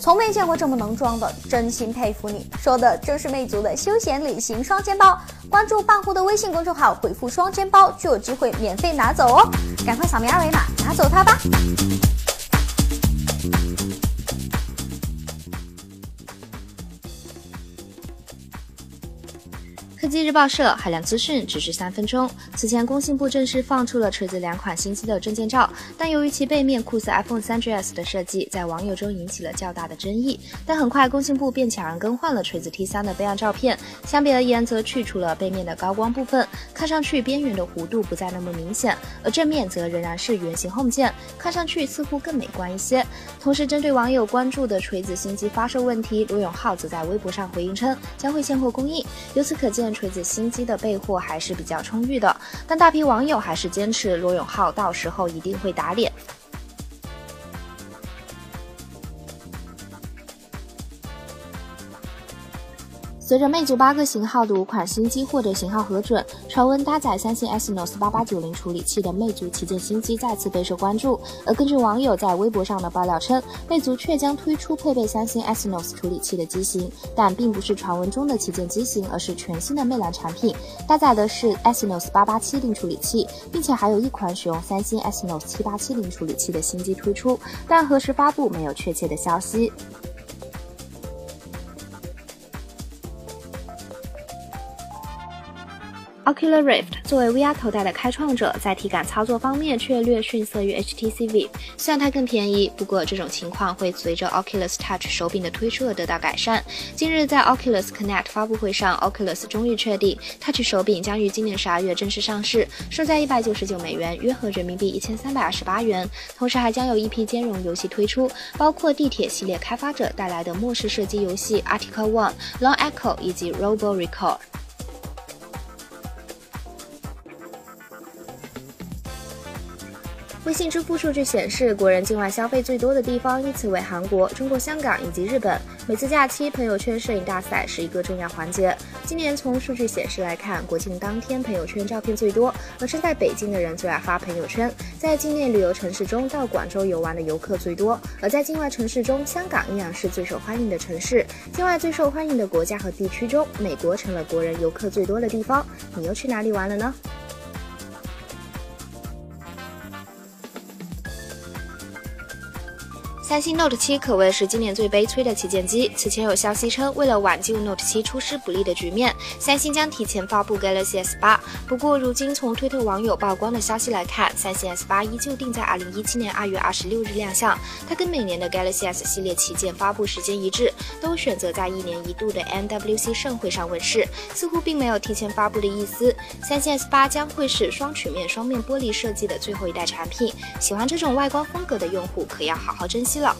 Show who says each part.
Speaker 1: 从没见过这么能装的，真心佩服你！说的正是魅族的休闲旅行双肩包。关注半壶的微信公众号，回复“双肩包”就有机会免费拿走哦！赶快扫描二维码拿走它吧！
Speaker 2: 科技日报社海量资讯，只需三分钟。此前，工信部正式放出了锤子两款新机的证件照，但由于其背面酷似 iPhone 3GS 的设计，在网友中引起了较大的争议。但很快，工信部便悄然更换了锤子 T3 的备案照片，相比而言，则去除了背面的高光部分，看上去边缘的弧度不再那么明显，而正面则仍然是圆形 Home 键，看上去似乎更美观一些。同时，针对网友关注的锤子新机发售问题，罗永浩则在微博上回应称，将会现货供应。由此可见。锤子新机的备货还是比较充裕的，但大批网友还是坚持罗永浩到时候一定会打脸。随着魅族八个型号的五款新机获得型号核准，传闻搭载三星 Exynos 8890处理器的魅族旗舰新机再次备受关注。而根据网友在微博上的爆料称，魅族确将推出配备三星 Exynos 处理器的机型，但并不是传闻中的旗舰机型，而是全新的魅蓝产品，搭载的是 Exynos 8870处理器，并且还有一款使用三星 Exynos 7870处理器的新机推出，但何时发布没有确切的消息。Oculus Rift 作为 VR 头戴的开创者，在体感操作方面却略逊色于 HTC Vive。虽然它更便宜，不过这种情况会随着 Oculus Touch 手柄的推出而得到改善。近日，在 Oculus Connect 发布会上，Oculus 终于确定 Touch 手柄将于今年十二月正式上市，售价一百九十九美元，约合人民币一千三百二十八元。同时，还将有一批兼容游戏推出，包括地铁系列开发者带来的末世射击游戏 Article One、Long Echo 以及 Robo Recall。微信支付数据显示，国人境外消费最多的地方依次为韩国、中国香港以及日本。每次假期，朋友圈摄影大赛是一个重要环节。今年从数据显示来看，国庆当天朋友圈照片最多，而身在北京的人最爱发朋友圈。在境内旅游城市中，到广州游玩的游客最多，而在境外城市中，香港依然是最受欢迎的城市。境外最受欢迎的国家和地区中，美国成了国人游客最多的地方。你又去哪里玩了呢？三星 Note 7可谓是今年最悲催的旗舰机。此前有消息称，为了挽救 Note 7出师不利的局面，三星将提前发布 Galaxy S8。不过，如今从推特网友曝光的消息来看，三星 S8 依旧定在2017年2月26日亮相。它跟每年的 Galaxy S 系列旗舰发布时间一致，都选择在一年一度的 MWC 盛会上问世，似乎并没有提前发布的意思。三星 S8 将会是双曲面双面玻璃设计的最后一代产品，喜欢这种外观风格的用户可要好好珍惜。了。